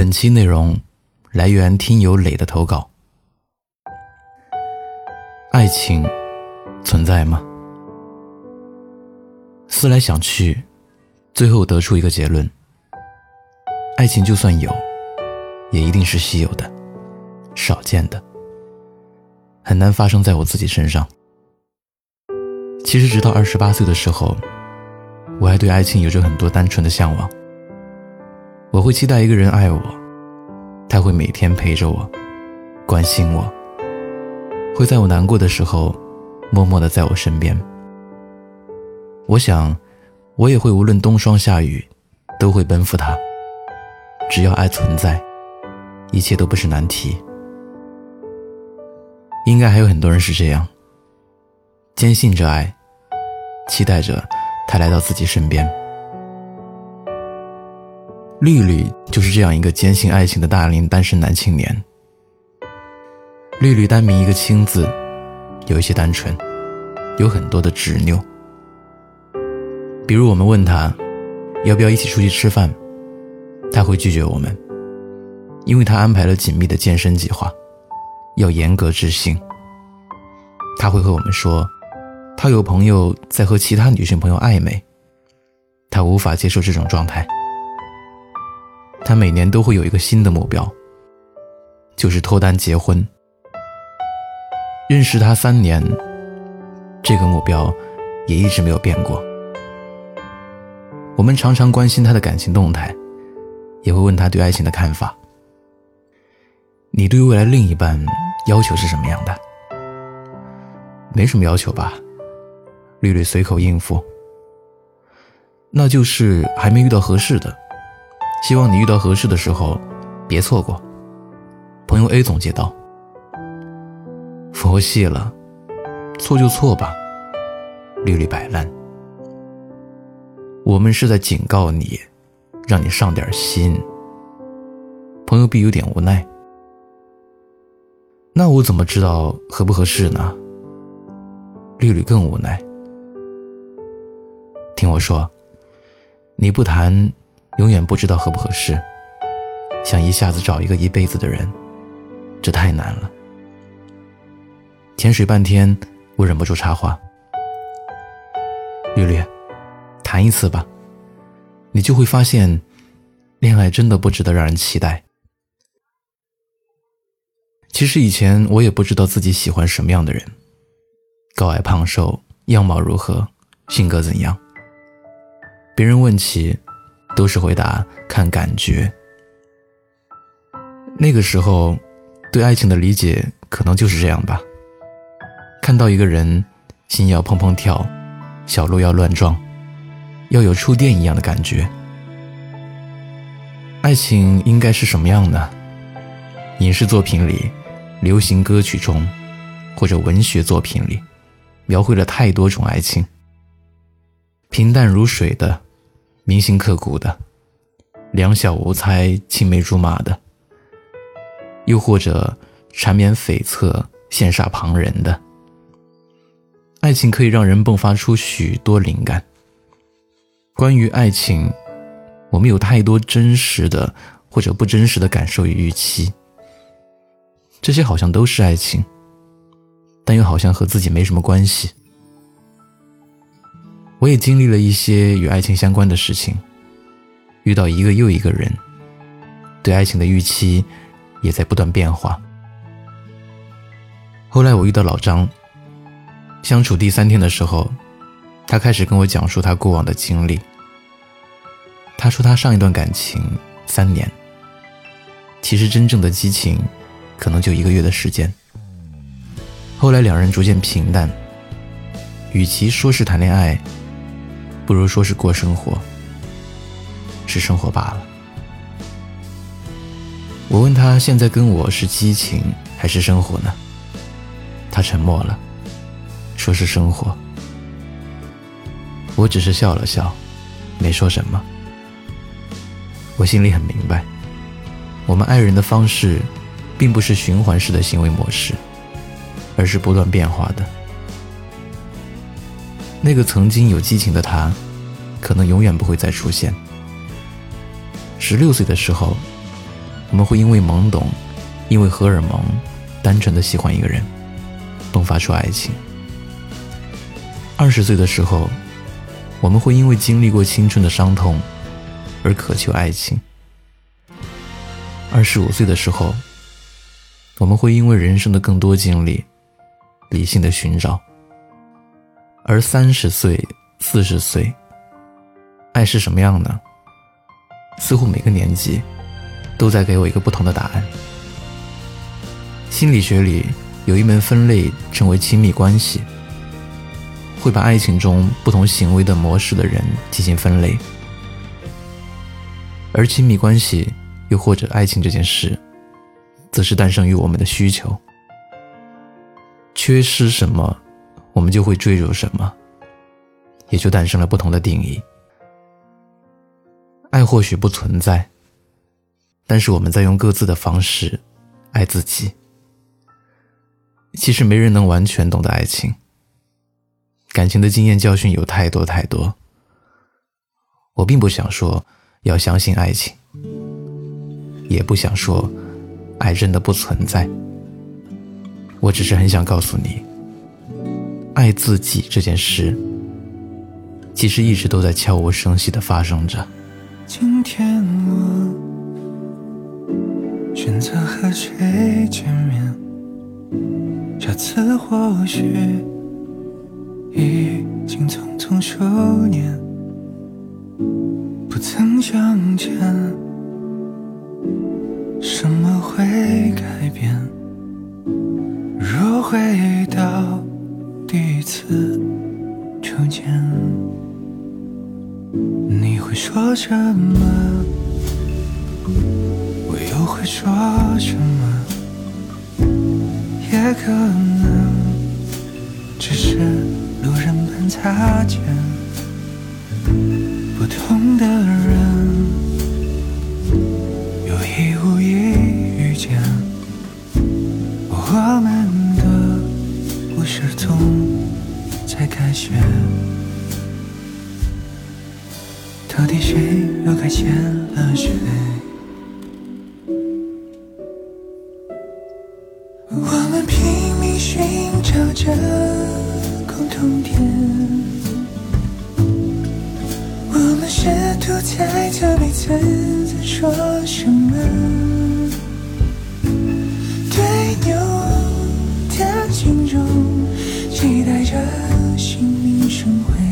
本期内容来源听友磊的投稿。爱情存在吗？思来想去，最后得出一个结论：爱情就算有，也一定是稀有的、少见的，很难发生在我自己身上。其实，直到二十八岁的时候，我还对爱情有着很多单纯的向往。我会期待一个人爱我，他会每天陪着我，关心我，会在我难过的时候，默默的在我身边。我想，我也会无论冬霜夏雨，都会奔赴他。只要爱存在，一切都不是难题。应该还有很多人是这样。坚信着爱，期待着他来到自己身边。绿绿就是这样一个坚信爱情的大龄单身男青年。绿绿单名一个青字，有一些单纯，有很多的执拗。比如我们问他，要不要一起出去吃饭，他会拒绝我们，因为他安排了紧密的健身计划，要严格执行。他会和我们说。他有朋友在和其他女性朋友暧昧，他无法接受这种状态。他每年都会有一个新的目标，就是脱单结婚。认识他三年，这个目标也一直没有变过。我们常常关心他的感情动态，也会问他对爱情的看法。你对未来另一半要求是什么样的？没什么要求吧。绿绿随口应付，那就是还没遇到合适的。希望你遇到合适的时候，别错过。朋友 A 总结道：“佛系了，错就错吧。”绿绿摆烂。我们是在警告你，让你上点心。朋友 B 有点无奈。那我怎么知道合不合适呢？绿绿更无奈。听我说，你不谈，永远不知道合不合适。想一下子找一个一辈子的人，这太难了。潜水半天，我忍不住插话：“绿绿，谈一次吧，你就会发现，恋爱真的不值得让人期待。”其实以前我也不知道自己喜欢什么样的人，高矮胖瘦，样貌如何，性格怎样。别人问起，都是回答看感觉。那个时候，对爱情的理解可能就是这样吧。看到一个人，心要砰砰跳，小鹿要乱撞，要有触电一样的感觉。爱情应该是什么样呢？影视作品里、流行歌曲中，或者文学作品里，描绘了太多种爱情，平淡如水的。铭心刻骨的，两小无猜、青梅竹马的，又或者缠绵悱恻、羡煞旁人的。爱情可以让人迸发出许多灵感。关于爱情，我们有太多真实的或者不真实的感受与预期。这些好像都是爱情，但又好像和自己没什么关系。我也经历了一些与爱情相关的事情，遇到一个又一个人，对爱情的预期也在不断变化。后来我遇到老张，相处第三天的时候，他开始跟我讲述他过往的经历。他说他上一段感情三年，其实真正的激情可能就一个月的时间。后来两人逐渐平淡，与其说是谈恋爱。不如说是过生活，是生活罢了。我问他现在跟我是激情还是生活呢？他沉默了，说是生活。我只是笑了笑，没说什么。我心里很明白，我们爱人的方式，并不是循环式的行为模式，而是不断变化的。那个曾经有激情的他，可能永远不会再出现。十六岁的时候，我们会因为懵懂，因为荷尔蒙，单纯的喜欢一个人，迸发出爱情。二十岁的时候，我们会因为经历过青春的伤痛，而渴求爱情。二十五岁的时候，我们会因为人生的更多经历，理性的寻找。而三十岁、四十岁，爱是什么样呢？似乎每个年纪，都在给我一个不同的答案。心理学里有一门分类称为亲密关系，会把爱情中不同行为的模式的人进行分类。而亲密关系，又或者爱情这件事，则是诞生于我们的需求。缺失什么？我们就会坠入什么，也就诞生了不同的定义。爱或许不存在，但是我们在用各自的方式爱自己。其实没人能完全懂得爱情，感情的经验教训有太多太多。我并不想说要相信爱情，也不想说爱真的不存在。我只是很想告诉你。爱自己这件事，其实一直都在悄无声息的发生着。今天我选择和谁见面？下次或许已经匆匆数年，不曾相见，什么会改变？若回到。第一次初见，你会说什么？我又会说什么？也可能只是路人般擦肩，不同的人到底谁又改写了谁？我们拼命寻找着共同点，我们试图猜测彼此在说什么。对牛的琴中，期待着生命生回。